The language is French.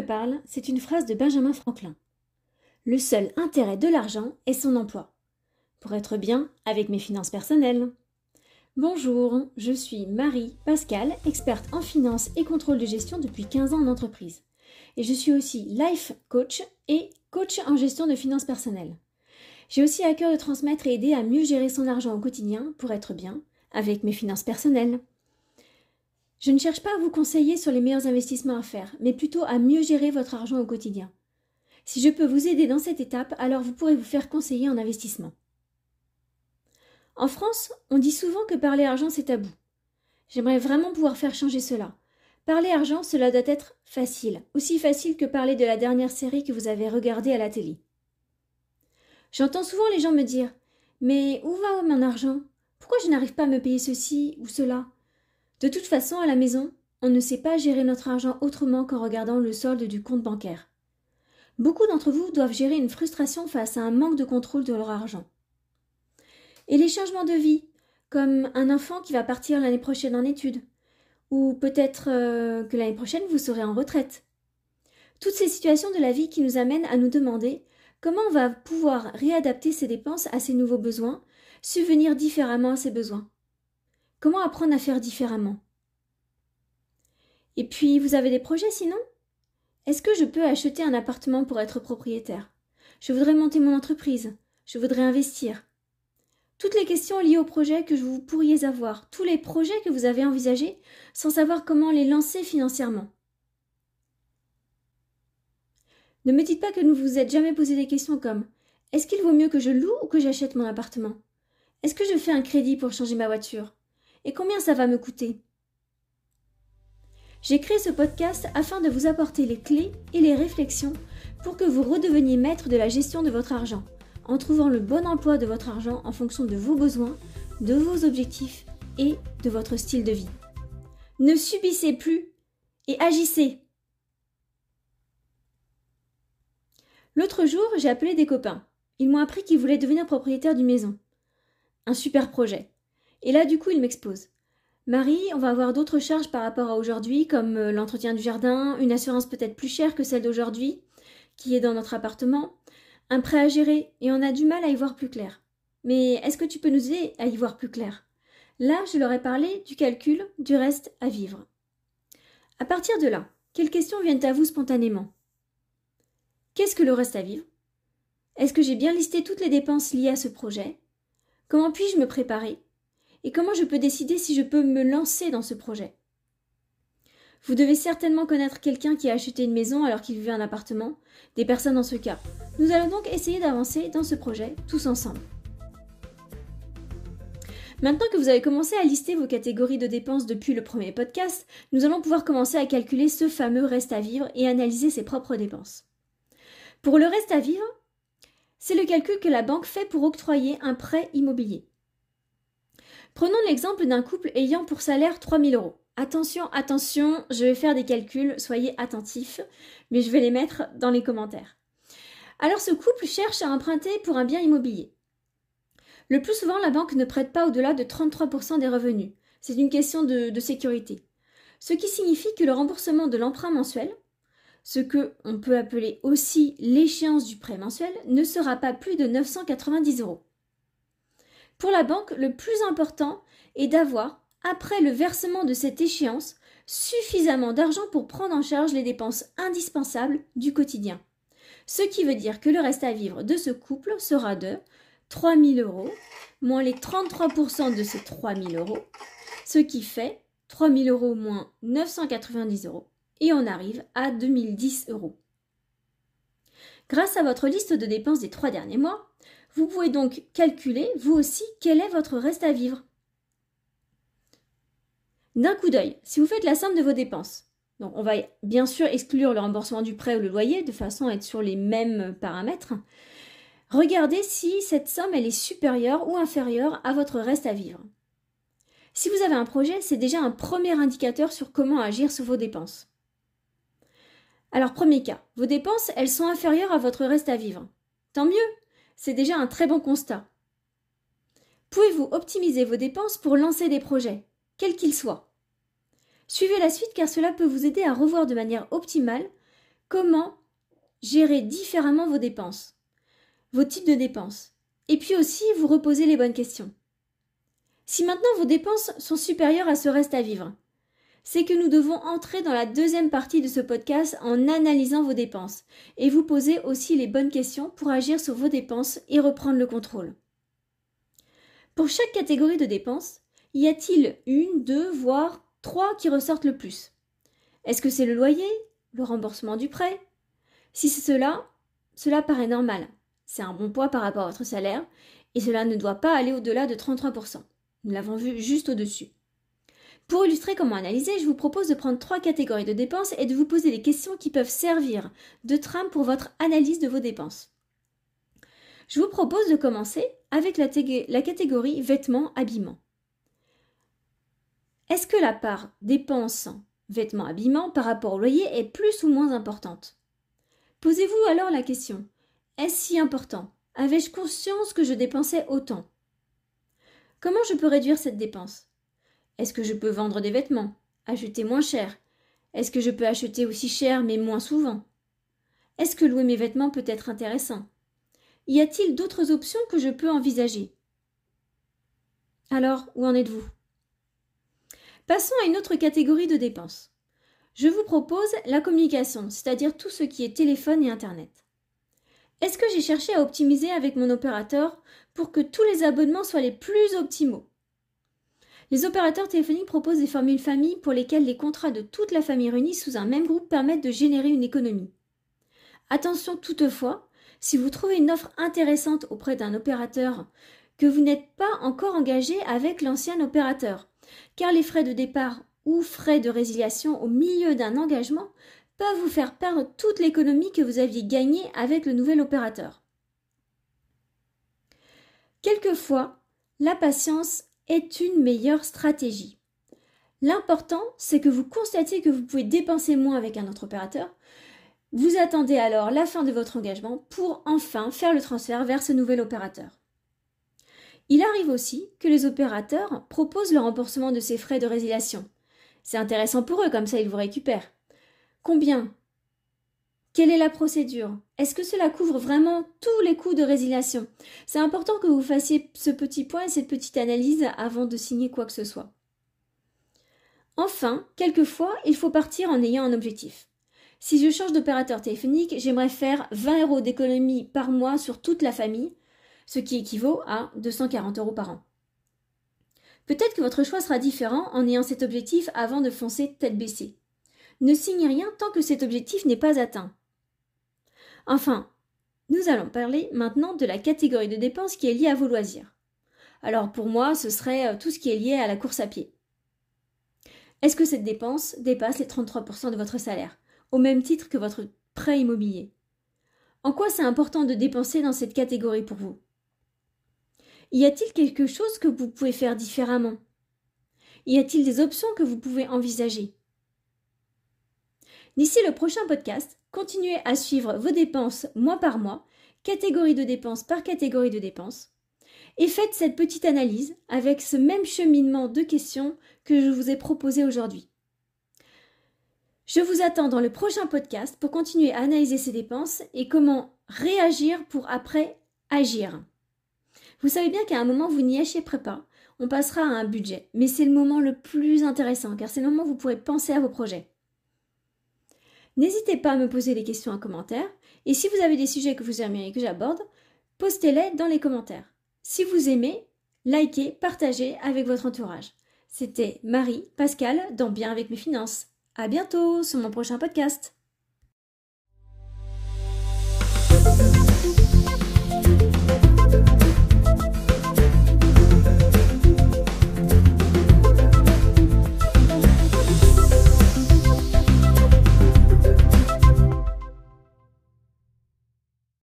parle, c'est une phrase de Benjamin Franklin. Le seul intérêt de l'argent est son emploi. Pour être bien avec mes finances personnelles. Bonjour, je suis Marie Pascal, experte en finance et contrôle de gestion depuis 15 ans en entreprise. Et je suis aussi life coach et coach en gestion de finances personnelles. J'ai aussi à cœur de transmettre et aider à mieux gérer son argent au quotidien pour être bien avec mes finances personnelles. Je ne cherche pas à vous conseiller sur les meilleurs investissements à faire, mais plutôt à mieux gérer votre argent au quotidien. Si je peux vous aider dans cette étape, alors vous pourrez vous faire conseiller en investissement. En France, on dit souvent que parler argent c'est tabou. J'aimerais vraiment pouvoir faire changer cela. Parler argent, cela doit être facile, aussi facile que parler de la dernière série que vous avez regardée à la télé. J'entends souvent les gens me dire Mais où va mon argent? Pourquoi je n'arrive pas à me payer ceci ou cela? De toute façon, à la maison, on ne sait pas gérer notre argent autrement qu'en regardant le solde du compte bancaire. Beaucoup d'entre vous doivent gérer une frustration face à un manque de contrôle de leur argent. Et les changements de vie, comme un enfant qui va partir l'année prochaine en études, ou peut-être euh, que l'année prochaine vous serez en retraite. Toutes ces situations de la vie qui nous amènent à nous demander Comment on va pouvoir réadapter ses dépenses à ses nouveaux besoins, subvenir différemment à ses besoins Comment apprendre à faire différemment? Et puis, vous avez des projets sinon? Est-ce que je peux acheter un appartement pour être propriétaire? Je voudrais monter mon entreprise. Je voudrais investir. Toutes les questions liées au projet que vous pourriez avoir, tous les projets que vous avez envisagés, sans savoir comment les lancer financièrement. Ne me dites pas que vous vous êtes jamais posé des questions comme Est-ce qu'il vaut mieux que je loue ou que j'achète mon appartement? Est-ce que je fais un crédit pour changer ma voiture? Et combien ça va me coûter? J'ai créé ce podcast afin de vous apporter les clés et les réflexions pour que vous redeveniez maître de la gestion de votre argent, en trouvant le bon emploi de votre argent en fonction de vos besoins, de vos objectifs et de votre style de vie. Ne subissez plus et agissez L'autre jour, j'ai appelé des copains. Ils m'ont appris qu'ils voulaient devenir propriétaires d'une maison. Un super projet. Et là, du coup, ils m'exposent. Marie, on va avoir d'autres charges par rapport à aujourd'hui, comme euh, l'entretien du jardin, une assurance peut-être plus chère que celle d'aujourd'hui, qui est dans notre appartement, un prêt à gérer, et on a du mal à y voir plus clair. Mais est-ce que tu peux nous aider à y voir plus clair? Là, je leur ai parlé du calcul du reste à vivre. À partir de là, quelles questions viennent à vous spontanément? Qu'est-ce que le reste à vivre? Est-ce que j'ai bien listé toutes les dépenses liées à ce projet? Comment puis-je me préparer? Et comment je peux décider si je peux me lancer dans ce projet? Vous devez certainement connaître quelqu'un qui a acheté une maison alors qu'il vivait un appartement, des personnes dans ce cas. Nous allons donc essayer d'avancer dans ce projet tous ensemble. Maintenant que vous avez commencé à lister vos catégories de dépenses depuis le premier podcast, nous allons pouvoir commencer à calculer ce fameux reste à vivre et analyser ses propres dépenses. Pour le reste à vivre, c'est le calcul que la banque fait pour octroyer un prêt immobilier. Prenons l'exemple d'un couple ayant pour salaire 3000 euros. Attention, attention, je vais faire des calculs, soyez attentifs, mais je vais les mettre dans les commentaires. Alors ce couple cherche à emprunter pour un bien immobilier. Le plus souvent, la banque ne prête pas au-delà de 33% des revenus. C'est une question de, sécurité. Ce qui signifie que le remboursement de l'emprunt mensuel, ce que on peut appeler aussi l'échéance du prêt mensuel, ne sera pas plus de 990 euros. Pour la banque, le plus important est d'avoir, après le versement de cette échéance, suffisamment d'argent pour prendre en charge les dépenses indispensables du quotidien. Ce qui veut dire que le reste à vivre de ce couple sera de 3000 euros moins les 33% de ces 3000 euros, ce qui fait 3000 euros moins 990 euros, et on arrive à 2010 euros. Grâce à votre liste de dépenses des trois derniers mois, vous pouvez donc calculer, vous aussi, quel est votre reste à vivre. D'un coup d'œil, si vous faites la somme de vos dépenses, donc on va bien sûr exclure le remboursement du prêt ou le loyer de façon à être sur les mêmes paramètres, regardez si cette somme elle est supérieure ou inférieure à votre reste à vivre. Si vous avez un projet, c'est déjà un premier indicateur sur comment agir sur vos dépenses. Alors premier cas, vos dépenses, elles sont inférieures à votre reste à vivre. Tant mieux, c'est déjà un très bon constat. Pouvez-vous optimiser vos dépenses pour lancer des projets, quels qu'ils soient? Suivez la suite car cela peut vous aider à revoir de manière optimale comment gérer différemment vos dépenses, vos types de dépenses, et puis aussi vous reposer les bonnes questions. Si maintenant vos dépenses sont supérieures à ce reste à vivre, c'est que nous devons entrer dans la deuxième partie de ce podcast en analysant vos dépenses et vous poser aussi les bonnes questions pour agir sur vos dépenses et reprendre le contrôle. Pour chaque catégorie de dépenses, y a-t-il une, deux, voire trois qui ressortent le plus? Est-ce que c'est le loyer, le remboursement du prêt? Si c'est cela, cela paraît normal. C'est un bon poids par rapport à votre salaire et cela ne doit pas aller au-delà de 33%. Nous l'avons vu juste au-dessus. Pour illustrer comment analyser, je vous propose de prendre trois catégories de dépenses et de vous poser des questions qui peuvent servir de trame pour votre analyse de vos dépenses. Je vous propose de commencer avec la, catégorie vêtements, habillement. Est-ce que la part dépenses, vêtements, habillement par rapport au loyer est plus ou moins importante? Posez-vous alors la question est-ce si important? Avais-je conscience que je dépensais autant? Comment je peux réduire cette dépense? Est-ce que je peux vendre des vêtements? Acheter moins cher. Est-ce que je peux acheter aussi cher mais moins souvent? Est-ce que louer mes vêtements peut être intéressant? Y a-t-il d'autres options que je peux envisager? Alors, où en êtes-vous? Passons à une autre catégorie de dépenses. Je vous propose la communication, c'est-à-dire tout ce qui est téléphone et Internet. Est-ce que j'ai cherché à optimiser avec mon opérateur pour que tous les abonnements soient les plus optimaux? Les opérateurs téléphoniques proposent des formules famille pour lesquelles les contrats de toute la famille réunis sous un même groupe permettent de générer une économie. Attention toutefois, si vous trouvez une offre intéressante auprès d'un opérateur que vous n'êtes pas encore engagé avec l'ancien opérateur, car les frais de départ ou frais de résiliation au milieu d'un engagement peuvent vous faire perdre toute l'économie que vous aviez gagnée avec le nouvel opérateur. Quelquefois, la patience est une meilleure stratégie. L'important, c'est que vous constatiez que vous pouvez dépenser moins avec un autre opérateur. Vous attendez alors la fin de votre engagement pour enfin faire le transfert vers ce nouvel opérateur. Il arrive aussi que les opérateurs proposent le remboursement de ces frais de résiliation. C'est intéressant pour eux, comme ça ils vous récupèrent. Combien Quelle est la procédure? Est-ce que cela couvre vraiment tous les coûts de résiliation? C'est important que vous fassiez ce petit point et cette petite analyse avant de signer quoi que ce soit. Enfin, quelquefois, il faut partir en ayant un objectif. Si je change d'opérateur téléphonique, j'aimerais faire 20 euros d'économie par mois sur toute la famille, ce qui équivaut à 240 euros par an. Peut-être que votre choix sera différent en ayant cet objectif avant de foncer tête baissée ne signe rien tant que cet objectif n'est pas atteint. Enfin, nous allons parler maintenant de la catégorie de dépenses qui est liée à vos loisirs. Alors pour moi, ce serait euh, tout ce qui est lié à la course à pied. Est-ce que cette dépense dépasse les 33% de votre salaire, au même titre que votre prêt immobilier? En quoi c'est important de dépenser dans cette catégorie pour vous? Y a-t-il quelque chose que vous pouvez faire différemment? Y a-t-il des options que vous pouvez envisager? D'ici le prochain podcast, continuez à suivre vos dépenses mois par mois, catégorie de dépenses par catégorie de dépenses, et faites cette petite analyse avec ce même cheminement de questions que je vous ai proposé aujourd'hui. Je vous attends dans le prochain podcast pour continuer à analyser ces dépenses et comment réagir pour après agir. Vous savez bien qu'à un moment, vous n'y échapperez pas. On passera à un budget, mais c'est le moment le plus intéressant car c'est le moment où vous pourrez penser à vos projets. N'hésitez pas à me poser des questions en commentaire, et si vous avez des sujets que vous aimeriez que j'aborde, postez-les dans les commentaires. Si vous aimez, likez, partagez avec votre entourage. C'était Marie Pascal dans Bien avec mes finances. À bientôt sur mon prochain podcast.